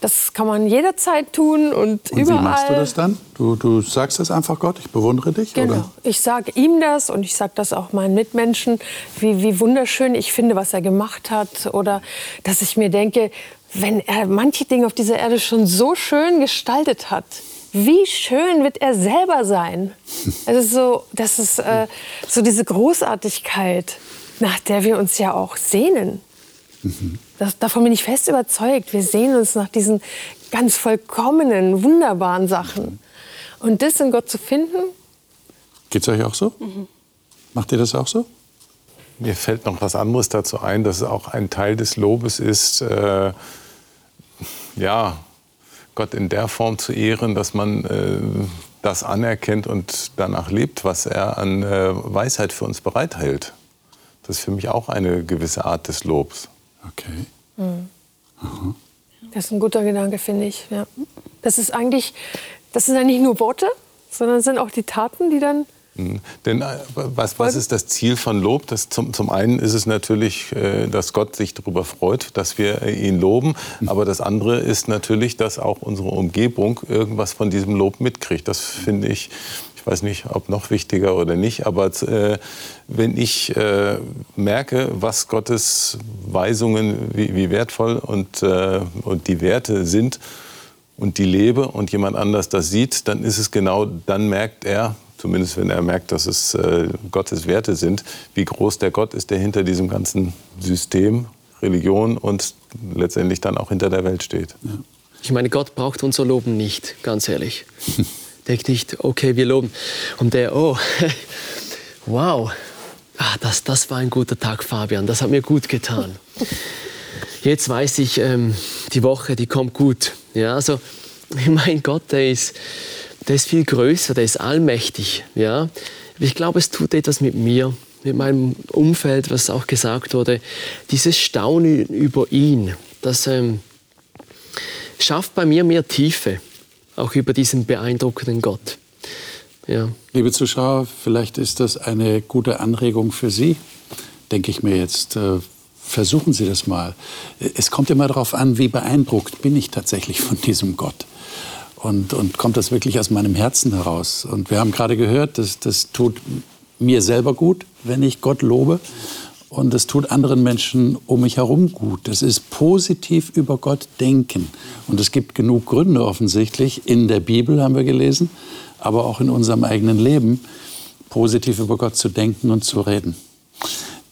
Das kann man jederzeit tun und, und überall. Wie machst du das dann? Du, du sagst das einfach Gott, ich bewundere dich? Genau. Oder? Ich sage ihm das und ich sage das auch meinen Mitmenschen, wie, wie wunderschön ich finde, was er gemacht hat. Oder dass ich mir denke, wenn er manche Dinge auf dieser Erde schon so schön gestaltet hat, wie schön wird er selber sein? Also so, das ist äh, so diese Großartigkeit, nach der wir uns ja auch sehnen. Mhm. Das, davon bin ich fest überzeugt. Wir sehen uns nach diesen ganz vollkommenen, wunderbaren Sachen. Und das in Gott zu finden. Geht es euch auch so? Mhm. Macht ihr das auch so? Mir fällt noch was anderes dazu ein, dass es auch ein Teil des Lobes ist, äh, ja, Gott in der Form zu ehren, dass man äh, das anerkennt und danach lebt, was er an äh, Weisheit für uns bereithält. Das ist für mich auch eine gewisse Art des Lobs. Okay. Mhm. Das ist ein guter Gedanke, finde ich. Ja. Das ist eigentlich, das sind ja nicht nur Worte, sondern es sind auch die Taten, die dann Mhm. Denn äh, was, was ist das Ziel von Lob? Das zum, zum einen ist es natürlich, äh, dass Gott sich darüber freut, dass wir äh, ihn loben. Mhm. Aber das andere ist natürlich, dass auch unsere Umgebung irgendwas von diesem Lob mitkriegt. Das finde ich weiß nicht, ob noch wichtiger oder nicht, aber äh, wenn ich äh, merke, was Gottes Weisungen, wie, wie wertvoll und, äh, und die Werte sind und die lebe und jemand anders das sieht, dann ist es genau, dann merkt er, zumindest wenn er merkt, dass es äh, Gottes Werte sind, wie groß der Gott ist, der hinter diesem ganzen System, Religion und letztendlich dann auch hinter der Welt steht. Ja. Ich meine, Gott braucht unser Loben nicht, ganz ehrlich. Denkt nicht, okay, wir loben. Und der, oh, wow, ah, das, das war ein guter Tag, Fabian, das hat mir gut getan. Jetzt weiß ich, ähm, die Woche, die kommt gut. Ja, also, mein Gott, der ist, der ist viel größer, der ist allmächtig. Ja? Ich glaube, es tut etwas mit mir, mit meinem Umfeld, was auch gesagt wurde. Dieses Staunen über ihn, das ähm, schafft bei mir mehr Tiefe, auch über diesen beeindruckenden Gott. Ja. Liebe Zuschauer, vielleicht ist das eine gute Anregung für Sie, denke ich mir jetzt. Äh, versuchen Sie das mal. Es kommt immer darauf an, wie beeindruckt bin ich tatsächlich von diesem Gott und, und kommt das wirklich aus meinem Herzen heraus. Und wir haben gerade gehört, das, das tut mir selber gut, wenn ich Gott lobe. Und es tut anderen Menschen um mich herum gut. Das ist positiv über Gott denken. Und es gibt genug Gründe offensichtlich, in der Bibel haben wir gelesen, aber auch in unserem eigenen Leben, positiv über Gott zu denken und zu reden.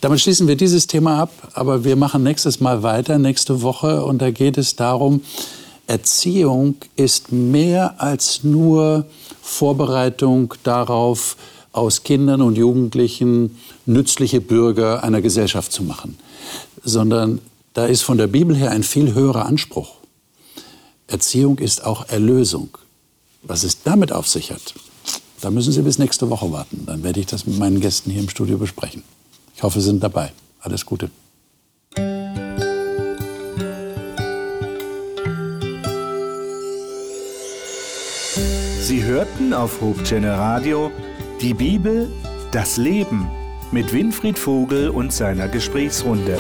Damit schließen wir dieses Thema ab, aber wir machen nächstes Mal weiter, nächste Woche. Und da geht es darum, Erziehung ist mehr als nur Vorbereitung darauf, aus Kindern und Jugendlichen nützliche Bürger einer Gesellschaft zu machen, sondern da ist von der Bibel her ein viel höherer Anspruch. Erziehung ist auch Erlösung. Was es damit auf sich hat, da müssen Sie bis nächste Woche warten. Dann werde ich das mit meinen Gästen hier im Studio besprechen. Ich hoffe, Sie sind dabei. Alles Gute. Sie hörten auf Hope Radio die Bibel, das Leben mit Winfried Vogel und seiner Gesprächsrunde.